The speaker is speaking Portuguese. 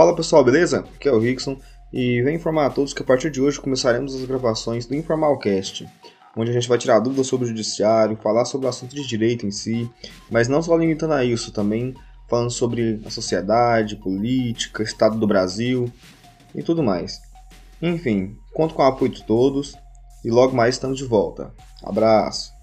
Fala pessoal, beleza? Aqui é o Rickson e venho informar a todos que a partir de hoje começaremos as gravações do Informalcast, onde a gente vai tirar dúvidas sobre o judiciário, falar sobre o assunto de direito em si, mas não só limitando a isso, também falando sobre a sociedade, política, estado do Brasil e tudo mais. Enfim, conto com o apoio de todos e logo mais estamos de volta. Abraço!